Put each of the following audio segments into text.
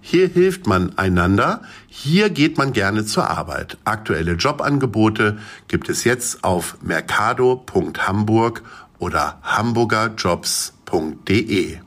Hier hilft man einander. Hier geht man gerne zur Arbeit. Aktuelle Jobangebote gibt es jetzt auf mercado.hamburg oder hamburgerjobs.de.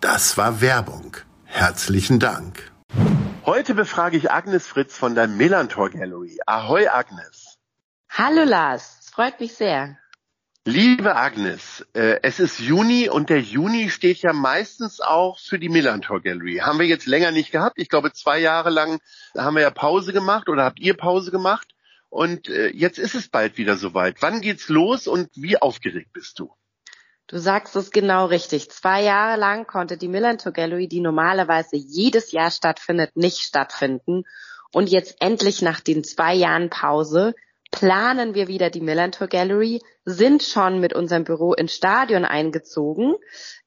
Das war Werbung. Herzlichen Dank. Heute befrage ich Agnes Fritz von der Melantor Gallery. Ahoi, Agnes. Hallo Lars, freut mich sehr. Liebe Agnes, äh, es ist Juni und der Juni steht ja meistens auch für die Millantor Gallery. Haben wir jetzt länger nicht gehabt. Ich glaube, zwei Jahre lang haben wir ja Pause gemacht oder habt ihr Pause gemacht. Und äh, jetzt ist es bald wieder soweit. Wann geht's los und wie aufgeregt bist du? Du sagst es genau richtig. Zwei Jahre lang konnte die Millantor Gallery, die normalerweise jedes Jahr stattfindet, nicht stattfinden. Und jetzt endlich nach den zwei Jahren Pause planen wir wieder die Millantor Gallery, sind schon mit unserem Büro ins Stadion eingezogen,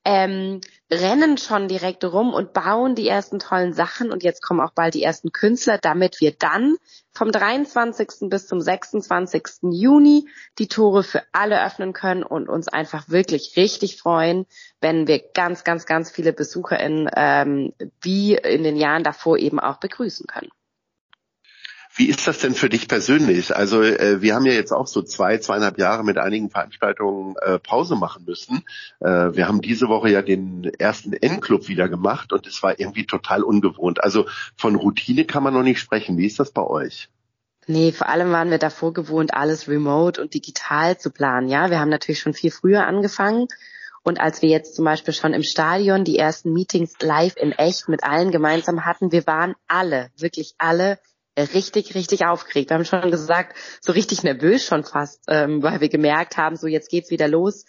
ähm, rennen schon direkt rum und bauen die ersten tollen Sachen und jetzt kommen auch bald die ersten Künstler, damit wir dann vom 23. bis zum 26. Juni die Tore für alle öffnen können und uns einfach wirklich richtig freuen, wenn wir ganz, ganz, ganz viele BesucherInnen ähm, wie in den Jahren davor eben auch begrüßen können. Wie ist das denn für dich persönlich? Also äh, wir haben ja jetzt auch so zwei, zweieinhalb Jahre mit einigen Veranstaltungen äh, Pause machen müssen. Äh, wir haben diese Woche ja den ersten N-Club wieder gemacht und es war irgendwie total ungewohnt. Also von Routine kann man noch nicht sprechen. Wie ist das bei euch? Nee, vor allem waren wir davor gewohnt, alles remote und digital zu planen. Ja, wir haben natürlich schon viel früher angefangen. Und als wir jetzt zum Beispiel schon im Stadion die ersten Meetings live in echt mit allen gemeinsam hatten, wir waren alle, wirklich alle richtig, richtig aufgeregt. Wir haben schon gesagt, so richtig nervös schon fast, ähm, weil wir gemerkt haben, so jetzt geht's wieder los.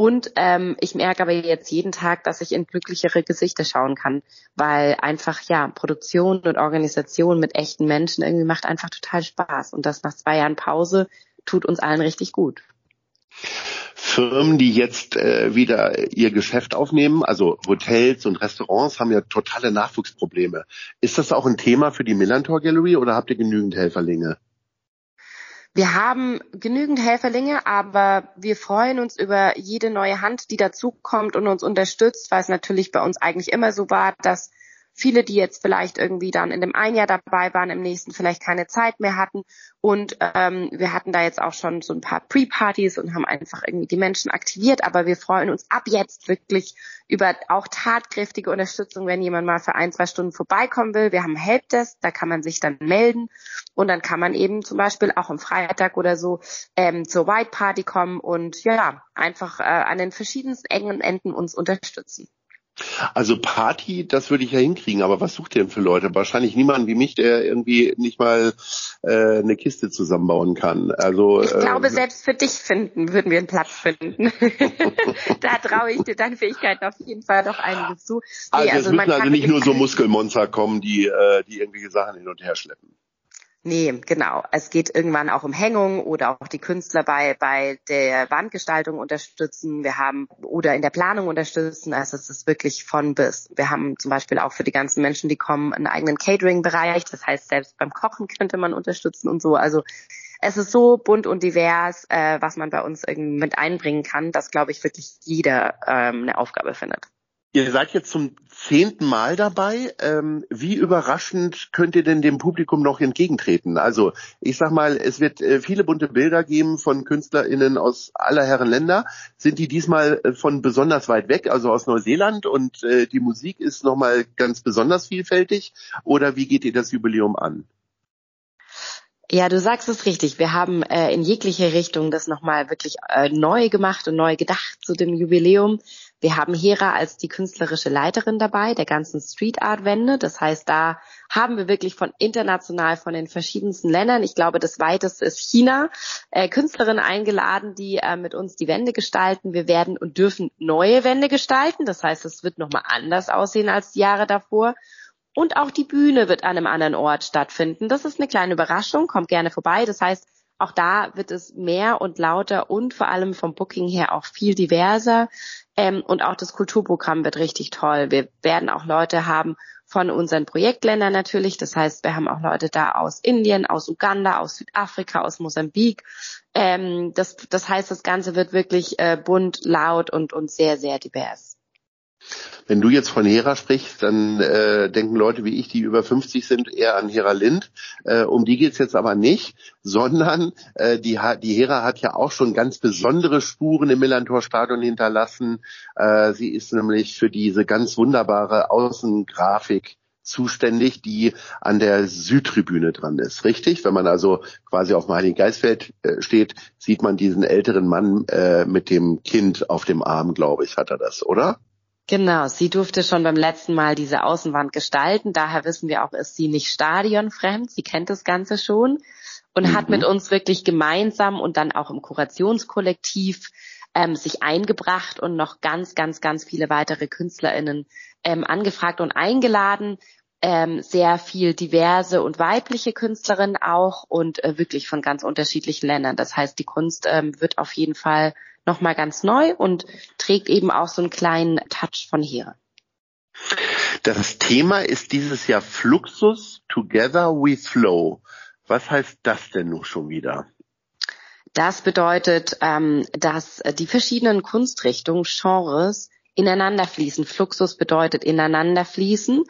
Und ähm, ich merke aber jetzt jeden Tag, dass ich in glücklichere Gesichter schauen kann, weil einfach ja Produktion und Organisation mit echten Menschen irgendwie macht einfach total Spaß. Und das nach zwei Jahren Pause tut uns allen richtig gut. Firmen, die jetzt äh, wieder ihr Geschäft aufnehmen, also Hotels und Restaurants, haben ja totale Nachwuchsprobleme. Ist das auch ein Thema für die Millantor Gallery oder habt ihr genügend Helferlinge? Wir haben genügend Helferlinge, aber wir freuen uns über jede neue Hand, die dazukommt und uns unterstützt, weil es natürlich bei uns eigentlich immer so war, dass viele, die jetzt vielleicht irgendwie dann in dem einen Jahr dabei waren, im nächsten vielleicht keine Zeit mehr hatten. Und ähm, wir hatten da jetzt auch schon so ein paar Pre-Partys und haben einfach irgendwie die Menschen aktiviert. Aber wir freuen uns ab jetzt wirklich über auch tatkräftige Unterstützung, wenn jemand mal für ein, zwei Stunden vorbeikommen will. Wir haben Helpdesk, da kann man sich dann melden und dann kann man eben zum Beispiel auch am Freitag oder so ähm, zur White Party kommen und ja, einfach äh, an den verschiedensten engen Enden uns unterstützen. Also Party, das würde ich ja hinkriegen, aber was sucht ihr denn für Leute? Wahrscheinlich niemanden wie mich, der irgendwie nicht mal äh, eine Kiste zusammenbauen kann. Also ich glaube, äh, selbst für dich finden würden wir einen Platz finden. da traue ich dir deine Fähigkeiten auf jeden Fall doch einiges zu. Nee, also, also es müssen also nicht nur so Muskelmonster kommen, die äh, die irgendwelche Sachen hin und her schleppen. Nee, genau. Es geht irgendwann auch um Hängung oder auch die Künstler bei, bei der Wandgestaltung unterstützen. Wir haben oder in der Planung unterstützen. Also es ist wirklich von bis. Wir haben zum Beispiel auch für die ganzen Menschen, die kommen, einen eigenen Catering-Bereich. Das heißt, selbst beim Kochen könnte man unterstützen und so. Also es ist so bunt und divers, äh, was man bei uns irgendwie mit einbringen kann, dass, glaube ich, wirklich jeder ähm, eine Aufgabe findet. Ihr seid jetzt zum zehnten Mal dabei. Ähm, wie überraschend könnt ihr denn dem Publikum noch entgegentreten? Also ich sag mal, es wird äh, viele bunte Bilder geben von KünstlerInnen aus aller Herren Länder. Sind die diesmal äh, von besonders weit weg, also aus Neuseeland und äh, die Musik ist nochmal ganz besonders vielfältig? Oder wie geht ihr das Jubiläum an? Ja, du sagst es richtig. Wir haben äh, in jegliche Richtung das nochmal wirklich äh, neu gemacht und neu gedacht zu dem Jubiläum. Wir haben Hera als die künstlerische Leiterin dabei, der ganzen Street Art Wände. Das heißt, da haben wir wirklich von international, von den verschiedensten Ländern, ich glaube, das weiteste ist China, äh, Künstlerinnen eingeladen, die äh, mit uns die Wände gestalten. Wir werden und dürfen neue Wände gestalten. Das heißt, es wird nochmal anders aussehen als die Jahre davor. Und auch die Bühne wird an einem anderen Ort stattfinden. Das ist eine kleine Überraschung. Kommt gerne vorbei. Das heißt, auch da wird es mehr und lauter und vor allem vom Booking her auch viel diverser. Ähm, und auch das Kulturprogramm wird richtig toll. Wir werden auch Leute haben von unseren Projektländern natürlich. Das heißt, wir haben auch Leute da aus Indien, aus Uganda, aus Südafrika, aus Mosambik. Ähm, das, das heißt, das Ganze wird wirklich äh, bunt, laut und, und sehr, sehr divers. Wenn du jetzt von Hera sprichst, dann äh, denken Leute wie ich, die über 50 sind, eher an Hera Lind. Äh, um die geht's jetzt aber nicht, sondern äh, die, die Hera hat ja auch schon ganz besondere Spuren im Millantor-Stadion hinterlassen. Äh, sie ist nämlich für diese ganz wunderbare Außengrafik zuständig, die an der Südtribüne dran ist. Richtig? Wenn man also quasi auf dem Heiligen Geistfeld äh, steht, sieht man diesen älteren Mann äh, mit dem Kind auf dem Arm, glaube ich, hat er das, oder? Genau, sie durfte schon beim letzten Mal diese Außenwand gestalten. Daher wissen wir auch, ist sie nicht stadionfremd. Sie kennt das Ganze schon und mhm. hat mit uns wirklich gemeinsam und dann auch im Kurationskollektiv ähm, sich eingebracht und noch ganz, ganz, ganz viele weitere KünstlerInnen ähm, angefragt und eingeladen. Ähm, sehr viel diverse und weibliche Künstlerinnen auch und äh, wirklich von ganz unterschiedlichen Ländern. Das heißt, die Kunst ähm, wird auf jeden Fall nochmal ganz neu und trägt eben auch so einen kleinen Touch von hier. Das Thema ist dieses Jahr Fluxus Together We Flow. Was heißt das denn nun schon wieder? Das bedeutet, ähm, dass die verschiedenen Kunstrichtungen, Genres ineinander fließen. Fluxus bedeutet ineinander fließen.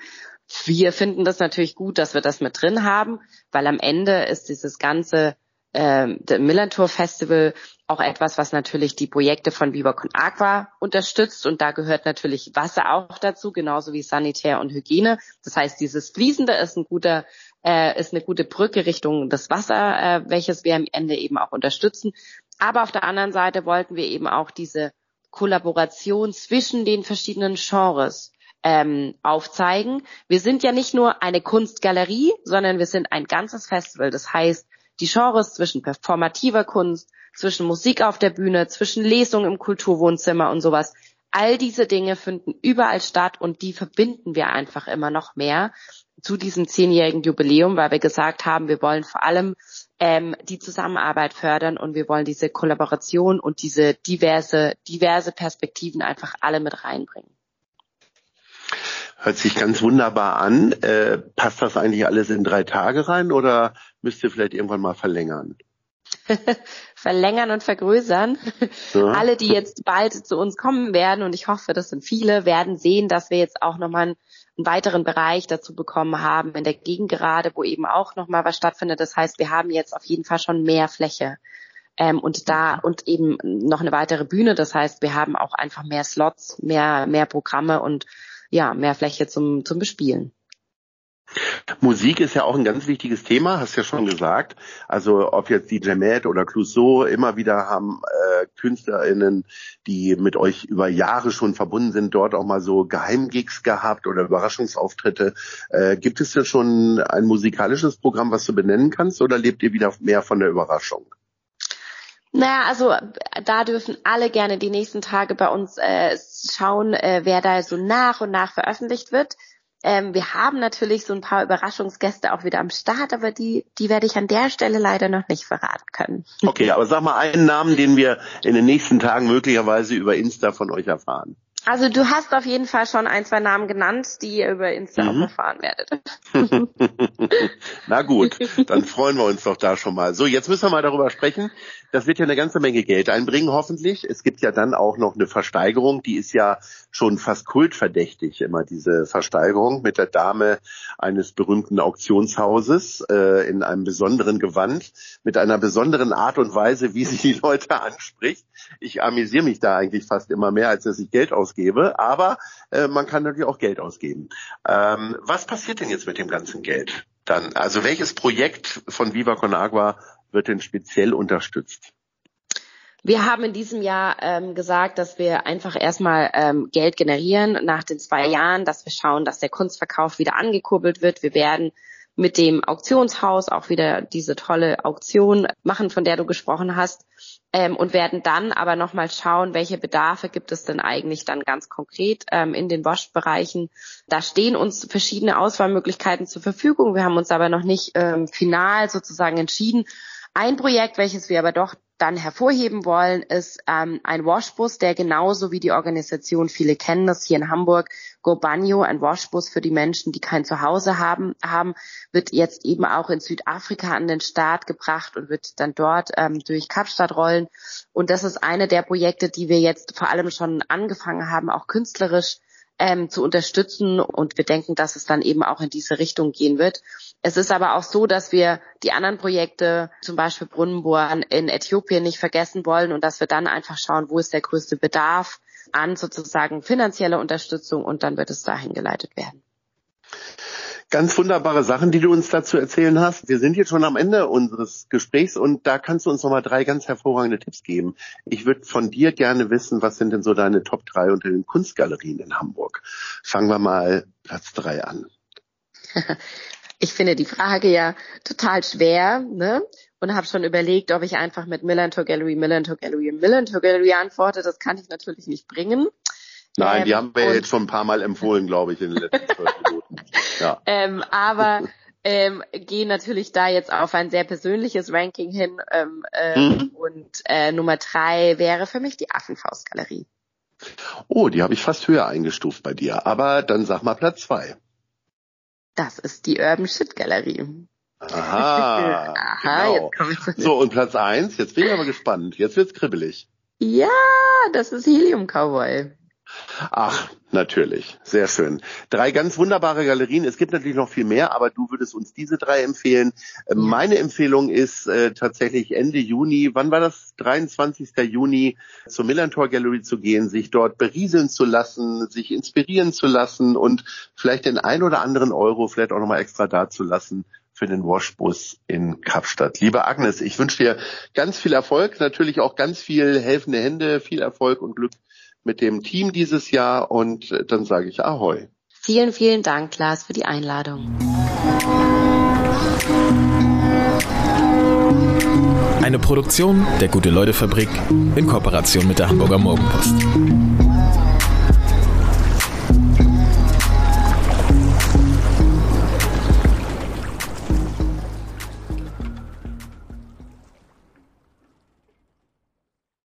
Wir finden das natürlich gut, dass wir das mit drin haben, weil am Ende ist dieses ganze äh, Millantor Festival auch etwas, was natürlich die Projekte von Viva Aqua unterstützt und da gehört natürlich Wasser auch dazu, genauso wie Sanitär und Hygiene. Das heißt, dieses Fließende ist ein guter, äh, ist eine gute Brücke Richtung das Wasser, äh, welches wir am Ende eben auch unterstützen. Aber auf der anderen Seite wollten wir eben auch diese Kollaboration zwischen den verschiedenen Genres ähm, aufzeigen. Wir sind ja nicht nur eine Kunstgalerie, sondern wir sind ein ganzes Festival. Das heißt, die Genres zwischen performativer Kunst, zwischen Musik auf der Bühne, zwischen Lesung im Kulturwohnzimmer und sowas. All diese Dinge finden überall statt und die verbinden wir einfach immer noch mehr zu diesem zehnjährigen Jubiläum, weil wir gesagt haben, wir wollen vor allem ähm, die Zusammenarbeit fördern und wir wollen diese Kollaboration und diese diverse, diverse Perspektiven einfach alle mit reinbringen. Hört sich ganz wunderbar an. Äh, passt das eigentlich alles in drei Tage rein oder müsst ihr vielleicht irgendwann mal verlängern? verlängern und vergrößern. Ja. Alle, die jetzt bald zu uns kommen werden, und ich hoffe, das sind viele, werden sehen, dass wir jetzt auch nochmal einen, einen weiteren Bereich dazu bekommen haben in der Gegend gerade, wo eben auch nochmal was stattfindet. Das heißt, wir haben jetzt auf jeden Fall schon mehr Fläche. Ähm, und da und eben noch eine weitere Bühne. Das heißt, wir haben auch einfach mehr Slots, mehr, mehr Programme und ja, mehr Fläche zum, zum Bespielen. Musik ist ja auch ein ganz wichtiges Thema, hast ja schon gesagt. Also ob jetzt die Jamet oder Clouseau, immer wieder haben äh, KünstlerInnen, die mit euch über Jahre schon verbunden sind, dort auch mal so Geheimgigs gehabt oder Überraschungsauftritte. Äh, gibt es denn schon ein musikalisches Programm, was du benennen kannst oder lebt ihr wieder mehr von der Überraschung? Naja, also da dürfen alle gerne die nächsten Tage bei uns äh, schauen, äh, wer da so nach und nach veröffentlicht wird. Ähm, wir haben natürlich so ein paar Überraschungsgäste auch wieder am Start, aber die, die werde ich an der Stelle leider noch nicht verraten können. Okay, aber sag mal einen Namen, den wir in den nächsten Tagen möglicherweise über Insta von euch erfahren. Also du hast auf jeden Fall schon ein, zwei Namen genannt, die ihr über Insta mhm. erfahren werdet. Na gut, dann freuen wir uns doch da schon mal. So, jetzt müssen wir mal darüber sprechen. Das wird ja eine ganze Menge Geld einbringen, hoffentlich. Es gibt ja dann auch noch eine Versteigerung, die ist ja schon fast kultverdächtig, immer diese Versteigerung mit der Dame eines berühmten Auktionshauses äh, in einem besonderen Gewand, mit einer besonderen Art und Weise, wie sie die Leute anspricht. Ich amüsiere mich da eigentlich fast immer mehr, als dass ich Geld ausgebe, aber äh, man kann natürlich auch Geld ausgeben. Ähm, was passiert denn jetzt mit dem ganzen Geld? Dann, also welches Projekt von Viva Con Agua wird denn speziell unterstützt? Wir haben in diesem Jahr ähm, gesagt, dass wir einfach erstmal ähm, Geld generieren nach den zwei Jahren, dass wir schauen, dass der Kunstverkauf wieder angekurbelt wird. Wir werden mit dem Auktionshaus auch wieder diese tolle Auktion machen, von der du gesprochen hast. Ähm, und werden dann aber nochmal schauen, welche Bedarfe gibt es denn eigentlich dann ganz konkret ähm, in den Wash-Bereichen. Da stehen uns verschiedene Auswahlmöglichkeiten zur Verfügung. Wir haben uns aber noch nicht ähm, final sozusagen entschieden. Ein Projekt, welches wir aber doch dann hervorheben wollen, ist ähm, ein Washbus, der genauso wie die Organisation, viele kennen das hier in Hamburg, Go Banyo, ein Washbus für die Menschen, die kein Zuhause haben, haben, wird jetzt eben auch in Südafrika an den Start gebracht und wird dann dort ähm, durch Kapstadt rollen. Und das ist eine der Projekte, die wir jetzt vor allem schon angefangen haben, auch künstlerisch ähm, zu unterstützen. Und wir denken, dass es dann eben auch in diese Richtung gehen wird. Es ist aber auch so, dass wir die anderen Projekte, zum Beispiel Brunnenbohren in Äthiopien, nicht vergessen wollen und dass wir dann einfach schauen, wo ist der größte Bedarf an sozusagen finanzieller Unterstützung und dann wird es dahin geleitet werden. Ganz wunderbare Sachen, die du uns dazu erzählen hast. Wir sind jetzt schon am Ende unseres Gesprächs und da kannst du uns nochmal drei ganz hervorragende Tipps geben. Ich würde von dir gerne wissen, was sind denn so deine Top drei unter den Kunstgalerien in Hamburg? Fangen wir mal Platz drei an. ich finde die Frage ja total schwer, ne? Und habe schon überlegt, ob ich einfach mit Millantor Gallery, Millantor Gallery, Millantor Gallery antworte. Das kann ich natürlich nicht bringen. Nein, ähm, die haben wir ja jetzt schon ein paar Mal empfohlen, glaube ich, in den letzten zwölf Minuten. Ja. Ähm, aber ähm, gehe natürlich da jetzt auf ein sehr persönliches Ranking hin. Ähm, äh, mhm. Und äh, Nummer drei wäre für mich die Affenfaustgalerie. Oh, die habe ich fast höher eingestuft bei dir. Aber dann sag mal Platz zwei. Das ist die Urban Shit Galerie. Aha. Aha, genau. So, und Platz eins, jetzt bin ich aber gespannt. Jetzt wird's kribbelig. Ja, das ist Helium Cowboy. Ach, natürlich. Sehr schön. Drei ganz wunderbare Galerien. Es gibt natürlich noch viel mehr, aber du würdest uns diese drei empfehlen. Äh, meine Empfehlung ist äh, tatsächlich Ende Juni, wann war das? 23. Juni zur Millantor Gallery zu gehen, sich dort berieseln zu lassen, sich inspirieren zu lassen und vielleicht den ein oder anderen Euro vielleicht auch nochmal extra da zu lassen für den Washbus in Kapstadt. Liebe Agnes, ich wünsche dir ganz viel Erfolg, natürlich auch ganz viel helfende Hände, viel Erfolg und Glück mit dem Team dieses Jahr und äh, dann sage ich Ahoi. Vielen, vielen Dank, Klaas, für die Einladung. Eine Produktion der Gute-Leute-Fabrik in Kooperation mit der Hamburger Morgenpost.